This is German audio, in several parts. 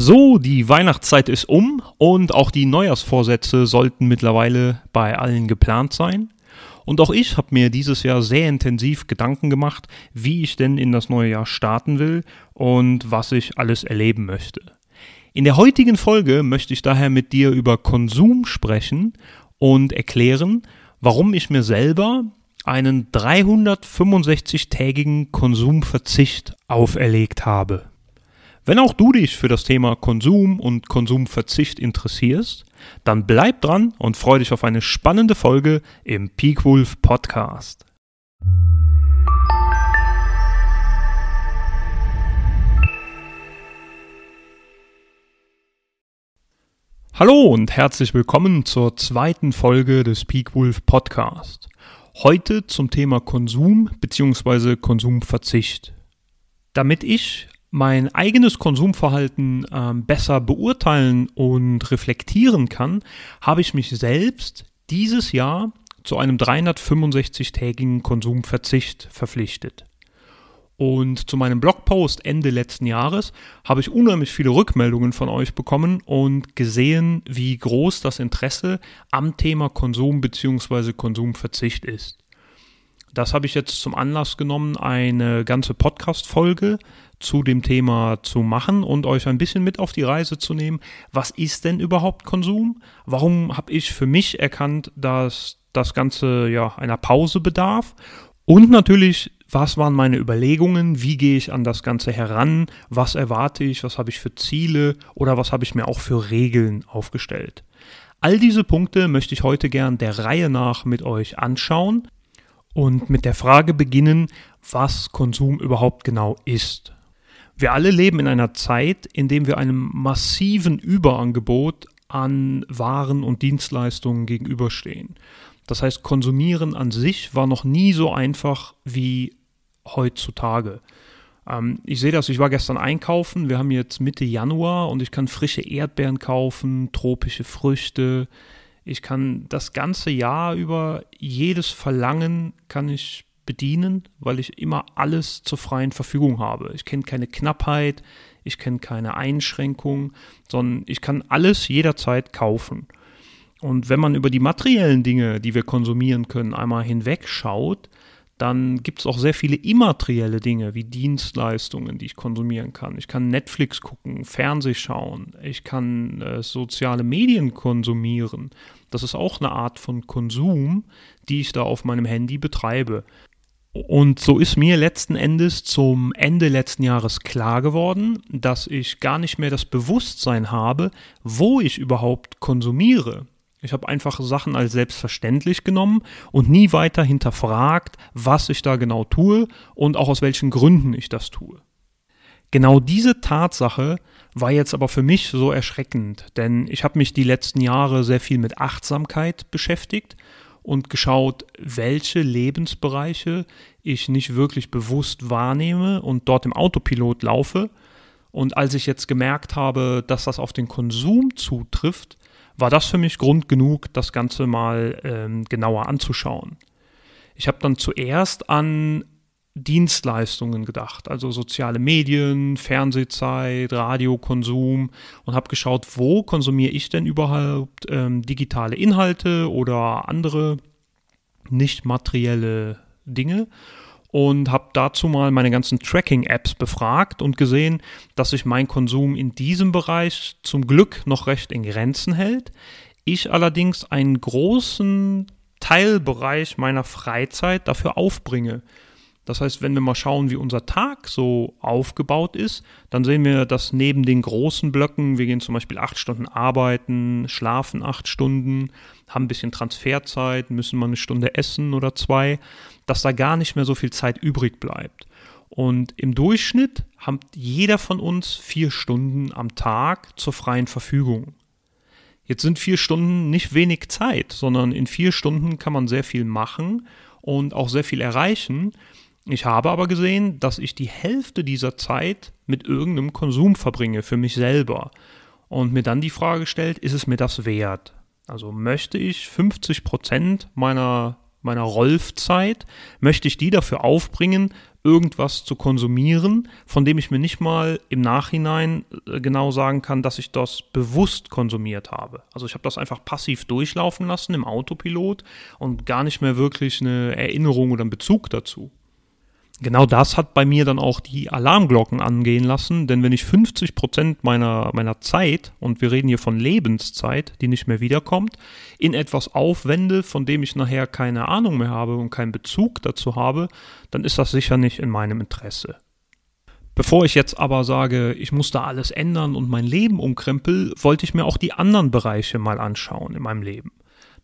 So, die Weihnachtszeit ist um und auch die Neujahrsvorsätze sollten mittlerweile bei allen geplant sein. Und auch ich habe mir dieses Jahr sehr intensiv Gedanken gemacht, wie ich denn in das neue Jahr starten will und was ich alles erleben möchte. In der heutigen Folge möchte ich daher mit dir über Konsum sprechen und erklären, warum ich mir selber einen 365-tägigen Konsumverzicht auferlegt habe. Wenn auch du dich für das Thema Konsum und Konsumverzicht interessierst, dann bleib dran und freu dich auf eine spannende Folge im Peakwolf Podcast. Hallo und herzlich willkommen zur zweiten Folge des Peakwolf Podcast. Heute zum Thema Konsum bzw. Konsumverzicht. Damit ich mein eigenes Konsumverhalten ähm, besser beurteilen und reflektieren kann, habe ich mich selbst dieses Jahr zu einem 365-tägigen Konsumverzicht verpflichtet. Und zu meinem Blogpost Ende letzten Jahres habe ich unheimlich viele Rückmeldungen von euch bekommen und gesehen, wie groß das Interesse am Thema Konsum bzw. Konsumverzicht ist. Das habe ich jetzt zum Anlass genommen, eine ganze Podcast-Folge zu dem Thema zu machen und euch ein bisschen mit auf die Reise zu nehmen. Was ist denn überhaupt Konsum? Warum habe ich für mich erkannt, dass das Ganze ja einer Pause bedarf? Und natürlich, was waren meine Überlegungen? Wie gehe ich an das Ganze heran? Was erwarte ich? Was habe ich für Ziele? Oder was habe ich mir auch für Regeln aufgestellt? All diese Punkte möchte ich heute gern der Reihe nach mit euch anschauen und mit der Frage beginnen, was Konsum überhaupt genau ist. Wir alle leben in einer Zeit, in der wir einem massiven Überangebot an Waren und Dienstleistungen gegenüberstehen. Das heißt, konsumieren an sich war noch nie so einfach wie heutzutage. Ähm, ich sehe das, ich war gestern einkaufen, wir haben jetzt Mitte Januar und ich kann frische Erdbeeren kaufen, tropische Früchte. Ich kann das ganze Jahr über jedes Verlangen kann ich bedienen, weil ich immer alles zur freien Verfügung habe. Ich kenne keine Knappheit, ich kenne keine Einschränkung, sondern ich kann alles jederzeit kaufen. Und wenn man über die materiellen Dinge, die wir konsumieren können, einmal hinwegschaut, dann gibt es auch sehr viele immaterielle Dinge wie Dienstleistungen, die ich konsumieren kann. Ich kann Netflix gucken, Fernseh schauen, ich kann äh, soziale Medien konsumieren. Das ist auch eine Art von Konsum, die ich da auf meinem Handy betreibe. Und so ist mir letzten Endes zum Ende letzten Jahres klar geworden, dass ich gar nicht mehr das Bewusstsein habe, wo ich überhaupt konsumiere. Ich habe einfach Sachen als selbstverständlich genommen und nie weiter hinterfragt, was ich da genau tue und auch aus welchen Gründen ich das tue. Genau diese Tatsache war jetzt aber für mich so erschreckend, denn ich habe mich die letzten Jahre sehr viel mit Achtsamkeit beschäftigt und geschaut, welche Lebensbereiche ich nicht wirklich bewusst wahrnehme und dort im Autopilot laufe. Und als ich jetzt gemerkt habe, dass das auf den Konsum zutrifft, war das für mich Grund genug, das Ganze mal ähm, genauer anzuschauen. Ich habe dann zuerst an Dienstleistungen gedacht, also soziale Medien, Fernsehzeit, Radiokonsum und habe geschaut, wo konsumiere ich denn überhaupt ähm, digitale Inhalte oder andere nicht materielle Dinge und habe dazu mal meine ganzen Tracking-Apps befragt und gesehen, dass sich mein Konsum in diesem Bereich zum Glück noch recht in Grenzen hält. Ich allerdings einen großen Teilbereich meiner Freizeit dafür aufbringe. Das heißt, wenn wir mal schauen, wie unser Tag so aufgebaut ist, dann sehen wir, dass neben den großen Blöcken, wir gehen zum Beispiel acht Stunden arbeiten, schlafen acht Stunden, haben ein bisschen Transferzeit, müssen mal eine Stunde essen oder zwei, dass da gar nicht mehr so viel Zeit übrig bleibt. Und im Durchschnitt hat jeder von uns vier Stunden am Tag zur freien Verfügung. Jetzt sind vier Stunden nicht wenig Zeit, sondern in vier Stunden kann man sehr viel machen und auch sehr viel erreichen. Ich habe aber gesehen, dass ich die Hälfte dieser Zeit mit irgendeinem Konsum verbringe für mich selber und mir dann die Frage stellt, ist es mir das wert? Also möchte ich 50 Prozent meiner meiner Rolfzeit, möchte ich die dafür aufbringen, irgendwas zu konsumieren, von dem ich mir nicht mal im Nachhinein äh, genau sagen kann, dass ich das bewusst konsumiert habe. Also ich habe das einfach passiv durchlaufen lassen im Autopilot und gar nicht mehr wirklich eine Erinnerung oder einen Bezug dazu genau das hat bei mir dann auch die Alarmglocken angehen lassen, denn wenn ich 50 Prozent meiner, meiner Zeit, und wir reden hier von Lebenszeit, die nicht mehr wiederkommt, in etwas aufwende, von dem ich nachher keine Ahnung mehr habe und keinen Bezug dazu habe, dann ist das sicher nicht in meinem Interesse. Bevor ich jetzt aber sage, ich muss da alles ändern und mein Leben umkrempel, wollte ich mir auch die anderen Bereiche mal anschauen in meinem Leben.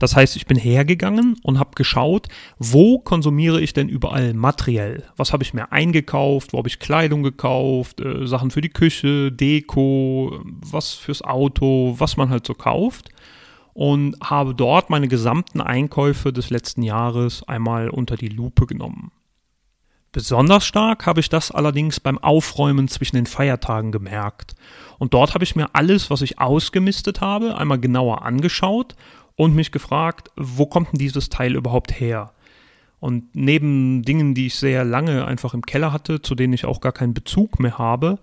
Das heißt, ich bin hergegangen und habe geschaut, wo konsumiere ich denn überall materiell? Was habe ich mir eingekauft? Wo habe ich Kleidung gekauft? Äh, Sachen für die Küche, Deko, was fürs Auto, was man halt so kauft. Und habe dort meine gesamten Einkäufe des letzten Jahres einmal unter die Lupe genommen. Besonders stark habe ich das allerdings beim Aufräumen zwischen den Feiertagen gemerkt. Und dort habe ich mir alles, was ich ausgemistet habe, einmal genauer angeschaut und mich gefragt, wo kommt denn dieses Teil überhaupt her? Und neben Dingen, die ich sehr lange einfach im Keller hatte, zu denen ich auch gar keinen Bezug mehr habe,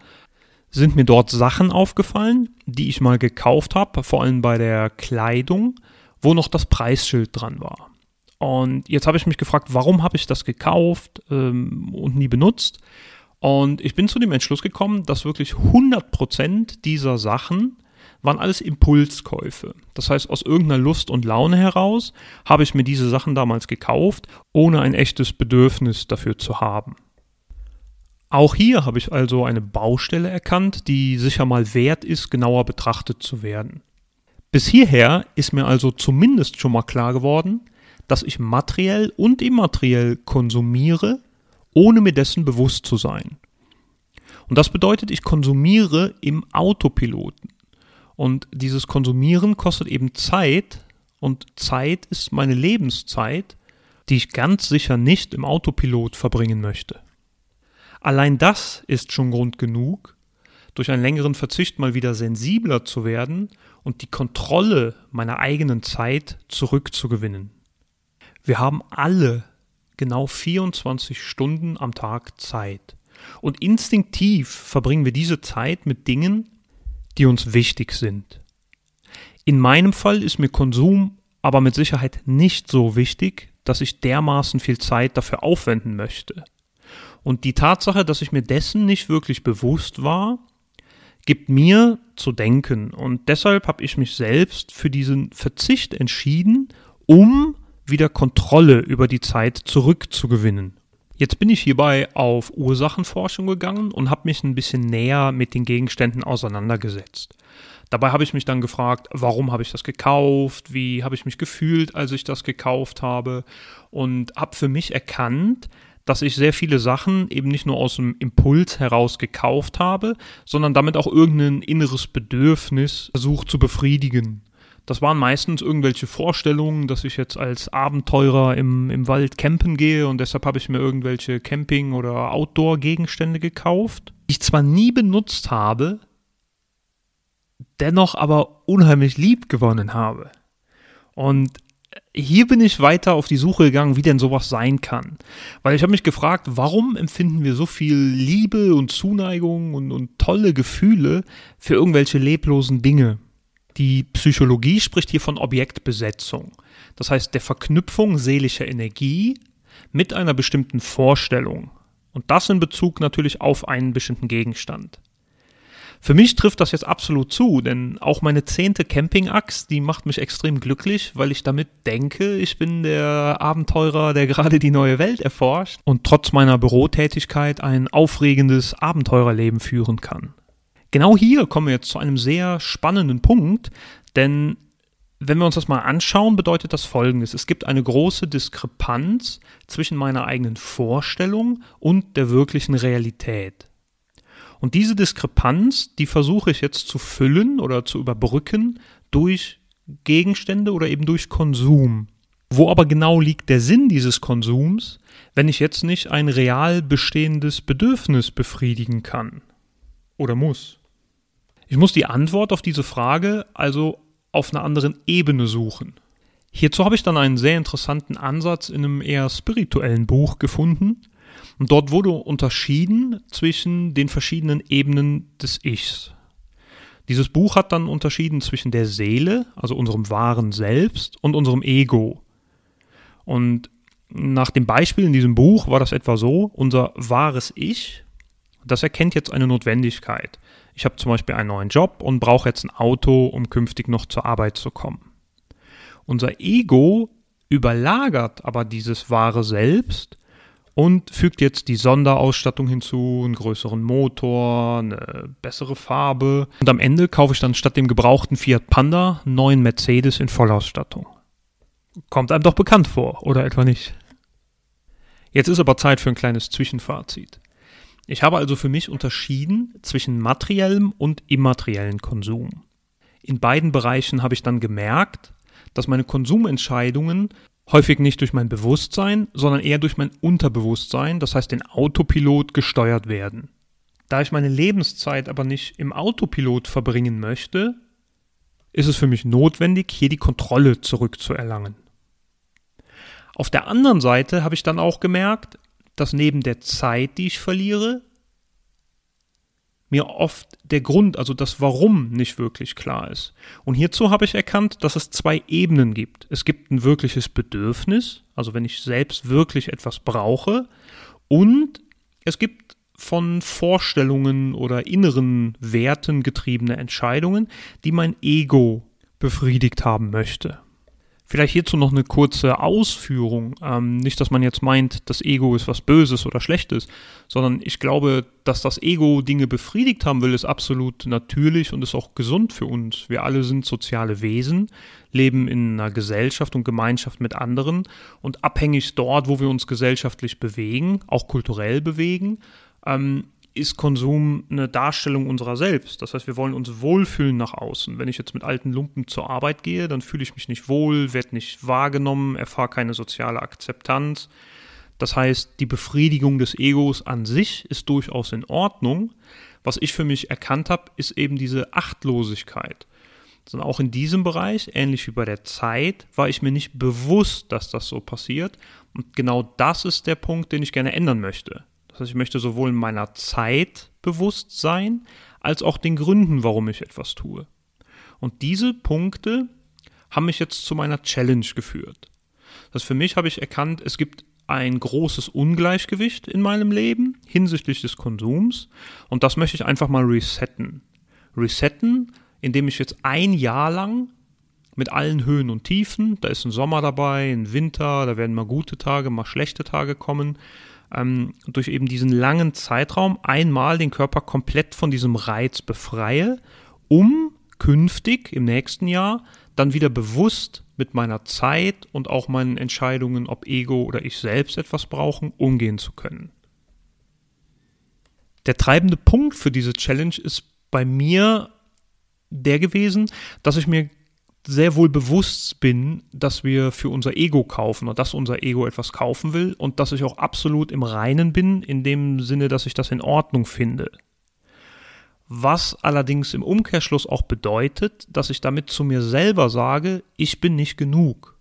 sind mir dort Sachen aufgefallen, die ich mal gekauft habe, vor allem bei der Kleidung, wo noch das Preisschild dran war. Und jetzt habe ich mich gefragt, warum habe ich das gekauft ähm, und nie benutzt? Und ich bin zu dem Entschluss gekommen, dass wirklich 100% dieser Sachen waren alles Impulskäufe. Das heißt, aus irgendeiner Lust und Laune heraus habe ich mir diese Sachen damals gekauft, ohne ein echtes Bedürfnis dafür zu haben. Auch hier habe ich also eine Baustelle erkannt, die sicher mal wert ist, genauer betrachtet zu werden. Bis hierher ist mir also zumindest schon mal klar geworden, dass ich materiell und immateriell konsumiere, ohne mir dessen bewusst zu sein. Und das bedeutet, ich konsumiere im Autopiloten. Und dieses Konsumieren kostet eben Zeit und Zeit ist meine Lebenszeit, die ich ganz sicher nicht im Autopilot verbringen möchte. Allein das ist schon Grund genug, durch einen längeren Verzicht mal wieder sensibler zu werden und die Kontrolle meiner eigenen Zeit zurückzugewinnen. Wir haben alle genau 24 Stunden am Tag Zeit. Und instinktiv verbringen wir diese Zeit mit Dingen, die uns wichtig sind. In meinem Fall ist mir Konsum aber mit Sicherheit nicht so wichtig, dass ich dermaßen viel Zeit dafür aufwenden möchte. Und die Tatsache, dass ich mir dessen nicht wirklich bewusst war, gibt mir zu denken. Und deshalb habe ich mich selbst für diesen Verzicht entschieden, um wieder Kontrolle über die Zeit zurückzugewinnen. Jetzt bin ich hierbei auf Ursachenforschung gegangen und habe mich ein bisschen näher mit den Gegenständen auseinandergesetzt. Dabei habe ich mich dann gefragt, warum habe ich das gekauft, wie habe ich mich gefühlt, als ich das gekauft habe und habe für mich erkannt, dass ich sehr viele Sachen eben nicht nur aus dem Impuls heraus gekauft habe, sondern damit auch irgendein inneres Bedürfnis versucht zu befriedigen. Das waren meistens irgendwelche Vorstellungen, dass ich jetzt als Abenteurer im, im Wald campen gehe und deshalb habe ich mir irgendwelche Camping- oder Outdoor-Gegenstände gekauft, die ich zwar nie benutzt habe, dennoch aber unheimlich lieb gewonnen habe. Und hier bin ich weiter auf die Suche gegangen, wie denn sowas sein kann. Weil ich habe mich gefragt, warum empfinden wir so viel Liebe und Zuneigung und, und tolle Gefühle für irgendwelche leblosen Dinge? Die Psychologie spricht hier von Objektbesetzung. Das heißt der Verknüpfung seelischer Energie mit einer bestimmten Vorstellung. Und das in Bezug natürlich auf einen bestimmten Gegenstand. Für mich trifft das jetzt absolut zu, denn auch meine zehnte Campingaxt, die macht mich extrem glücklich, weil ich damit denke, ich bin der Abenteurer, der gerade die neue Welt erforscht und trotz meiner Bürotätigkeit ein aufregendes Abenteurerleben führen kann. Genau hier kommen wir jetzt zu einem sehr spannenden Punkt, denn wenn wir uns das mal anschauen, bedeutet das Folgendes. Es gibt eine große Diskrepanz zwischen meiner eigenen Vorstellung und der wirklichen Realität. Und diese Diskrepanz, die versuche ich jetzt zu füllen oder zu überbrücken durch Gegenstände oder eben durch Konsum. Wo aber genau liegt der Sinn dieses Konsums, wenn ich jetzt nicht ein real bestehendes Bedürfnis befriedigen kann oder muss? Ich muss die Antwort auf diese Frage also auf einer anderen Ebene suchen. Hierzu habe ich dann einen sehr interessanten Ansatz in einem eher spirituellen Buch gefunden. Und dort wurde unterschieden zwischen den verschiedenen Ebenen des Ichs. Dieses Buch hat dann unterschieden zwischen der Seele, also unserem wahren Selbst, und unserem Ego. Und nach dem Beispiel in diesem Buch war das etwa so, unser wahres Ich, das erkennt jetzt eine Notwendigkeit. Ich habe zum Beispiel einen neuen Job und brauche jetzt ein Auto, um künftig noch zur Arbeit zu kommen. Unser Ego überlagert aber dieses wahre Selbst und fügt jetzt die Sonderausstattung hinzu, einen größeren Motor, eine bessere Farbe. Und am Ende kaufe ich dann statt dem gebrauchten Fiat Panda einen neuen Mercedes in Vollausstattung. Kommt einem doch bekannt vor, oder etwa nicht? Jetzt ist aber Zeit für ein kleines Zwischenfazit. Ich habe also für mich unterschieden zwischen materiellem und immateriellem Konsum. In beiden Bereichen habe ich dann gemerkt, dass meine Konsumentscheidungen häufig nicht durch mein Bewusstsein, sondern eher durch mein Unterbewusstsein, das heißt den Autopilot, gesteuert werden. Da ich meine Lebenszeit aber nicht im Autopilot verbringen möchte, ist es für mich notwendig, hier die Kontrolle zurückzuerlangen. Auf der anderen Seite habe ich dann auch gemerkt, dass neben der Zeit, die ich verliere, mir oft der Grund, also das Warum nicht wirklich klar ist. Und hierzu habe ich erkannt, dass es zwei Ebenen gibt. Es gibt ein wirkliches Bedürfnis, also wenn ich selbst wirklich etwas brauche, und es gibt von Vorstellungen oder inneren Werten getriebene Entscheidungen, die mein Ego befriedigt haben möchte. Vielleicht hierzu noch eine kurze Ausführung. Ähm, nicht, dass man jetzt meint, das Ego ist was Böses oder Schlechtes, sondern ich glaube, dass das Ego Dinge befriedigt haben will, ist absolut natürlich und ist auch gesund für uns. Wir alle sind soziale Wesen, leben in einer Gesellschaft und Gemeinschaft mit anderen und abhängig dort, wo wir uns gesellschaftlich bewegen, auch kulturell bewegen, ähm, ist Konsum eine Darstellung unserer selbst. Das heißt, wir wollen uns wohlfühlen nach außen. Wenn ich jetzt mit alten Lumpen zur Arbeit gehe, dann fühle ich mich nicht wohl, werde nicht wahrgenommen, erfahre keine soziale Akzeptanz. Das heißt, die Befriedigung des Egos an sich ist durchaus in Ordnung. Was ich für mich erkannt habe, ist eben diese Achtlosigkeit. Also auch in diesem Bereich, ähnlich wie bei der Zeit, war ich mir nicht bewusst, dass das so passiert. Und genau das ist der Punkt, den ich gerne ändern möchte. Das heißt, ich möchte sowohl meiner Zeit bewusst sein, als auch den Gründen, warum ich etwas tue. Und diese Punkte haben mich jetzt zu meiner Challenge geführt. Das für mich habe ich erkannt, es gibt ein großes Ungleichgewicht in meinem Leben hinsichtlich des Konsums und das möchte ich einfach mal resetten. Resetten, indem ich jetzt ein Jahr lang mit allen Höhen und Tiefen, da ist ein Sommer dabei, ein Winter, da werden mal gute Tage, mal schlechte Tage kommen, ähm, durch eben diesen langen Zeitraum einmal den Körper komplett von diesem Reiz befreie, um künftig im nächsten Jahr dann wieder bewusst mit meiner Zeit und auch meinen Entscheidungen, ob Ego oder ich selbst etwas brauchen, umgehen zu können. Der treibende Punkt für diese Challenge ist bei mir der gewesen, dass ich mir sehr wohl bewusst bin, dass wir für unser Ego kaufen oder dass unser Ego etwas kaufen will und dass ich auch absolut im Reinen bin, in dem Sinne, dass ich das in Ordnung finde. Was allerdings im Umkehrschluss auch bedeutet, dass ich damit zu mir selber sage, ich bin nicht genug.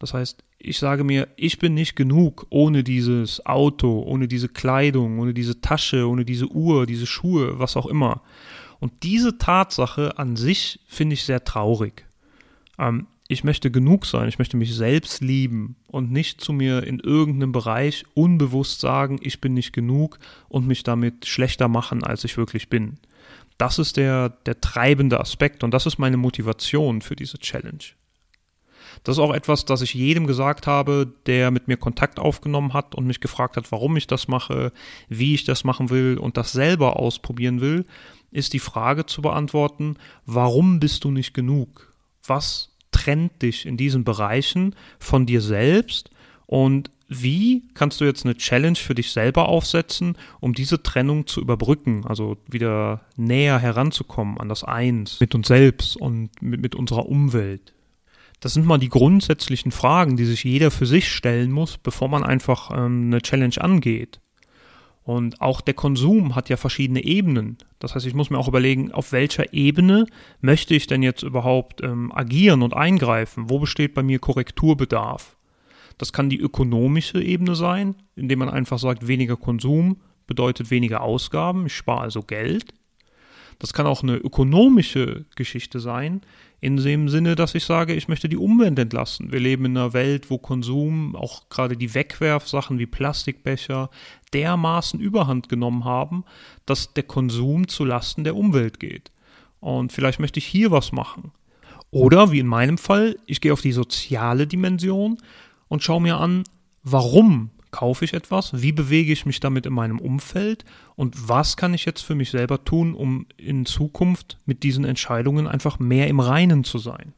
Das heißt, ich sage mir, ich bin nicht genug ohne dieses Auto, ohne diese Kleidung, ohne diese Tasche, ohne diese Uhr, diese Schuhe, was auch immer. Und diese Tatsache an sich finde ich sehr traurig. Ähm, ich möchte genug sein, ich möchte mich selbst lieben und nicht zu mir in irgendeinem Bereich unbewusst sagen, ich bin nicht genug und mich damit schlechter machen, als ich wirklich bin. Das ist der, der treibende Aspekt und das ist meine Motivation für diese Challenge. Das ist auch etwas, das ich jedem gesagt habe, der mit mir Kontakt aufgenommen hat und mich gefragt hat, warum ich das mache, wie ich das machen will und das selber ausprobieren will, ist die Frage zu beantworten, warum bist du nicht genug? Was trennt dich in diesen Bereichen von dir selbst und wie kannst du jetzt eine Challenge für dich selber aufsetzen, um diese Trennung zu überbrücken, also wieder näher heranzukommen an das Eins mit uns selbst und mit, mit unserer Umwelt? Das sind mal die grundsätzlichen Fragen, die sich jeder für sich stellen muss, bevor man einfach ähm, eine Challenge angeht. Und auch der Konsum hat ja verschiedene Ebenen. Das heißt, ich muss mir auch überlegen, auf welcher Ebene möchte ich denn jetzt überhaupt ähm, agieren und eingreifen? Wo besteht bei mir Korrekturbedarf? Das kann die ökonomische Ebene sein, indem man einfach sagt, weniger Konsum bedeutet weniger Ausgaben, ich spare also Geld. Das kann auch eine ökonomische Geschichte sein, in dem Sinne, dass ich sage, ich möchte die Umwelt entlasten. Wir leben in einer Welt, wo Konsum, auch gerade die Wegwerfsachen wie Plastikbecher, dermaßen überhand genommen haben, dass der Konsum zu Lasten der Umwelt geht. Und vielleicht möchte ich hier was machen. Oder, wie in meinem Fall, ich gehe auf die soziale Dimension und schaue mir an, warum kaufe ich etwas, wie bewege ich mich damit in meinem Umfeld? Und was kann ich jetzt für mich selber tun, um in Zukunft mit diesen Entscheidungen einfach mehr im Reinen zu sein,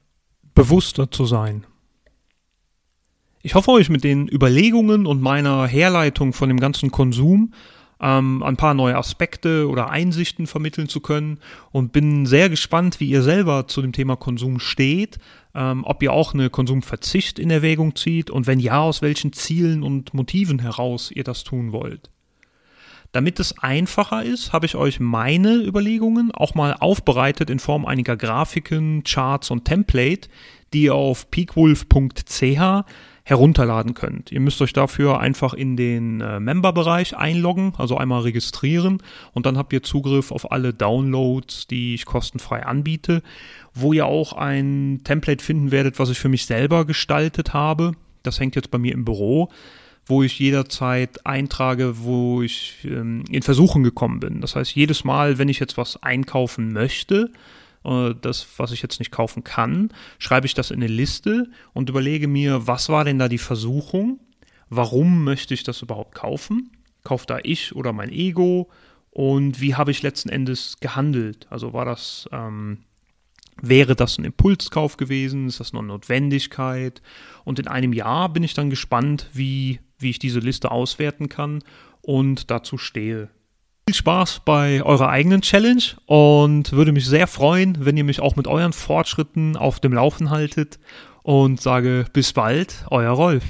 bewusster zu sein. Ich hoffe euch mit den Überlegungen und meiner Herleitung von dem ganzen Konsum ähm, ein paar neue Aspekte oder Einsichten vermitteln zu können und bin sehr gespannt, wie ihr selber zu dem Thema Konsum steht, ähm, ob ihr auch eine Konsumverzicht in Erwägung zieht und wenn ja, aus welchen Zielen und Motiven heraus ihr das tun wollt. Damit es einfacher ist, habe ich euch meine Überlegungen auch mal aufbereitet in Form einiger Grafiken, Charts und Template, die ihr auf peakwolf.ch herunterladen könnt. Ihr müsst euch dafür einfach in den äh, Member-Bereich einloggen, also einmal registrieren und dann habt ihr Zugriff auf alle Downloads, die ich kostenfrei anbiete, wo ihr auch ein Template finden werdet, was ich für mich selber gestaltet habe. Das hängt jetzt bei mir im Büro wo ich jederzeit eintrage, wo ich ähm, in Versuchen gekommen bin. Das heißt, jedes Mal, wenn ich jetzt was einkaufen möchte, das, was ich jetzt nicht kaufen kann, schreibe ich das in eine Liste und überlege mir, was war denn da die Versuchung? Warum möchte ich das überhaupt kaufen? Kauft da ich oder mein Ego? Und wie habe ich letzten Endes gehandelt? Also war das, ähm, wäre das ein Impulskauf gewesen? Ist das eine Notwendigkeit? Und in einem Jahr bin ich dann gespannt, wie, wie ich diese Liste auswerten kann und dazu stehe. Viel Spaß bei eurer eigenen Challenge und würde mich sehr freuen, wenn ihr mich auch mit euren Fortschritten auf dem Laufen haltet und sage bis bald, euer Rolf.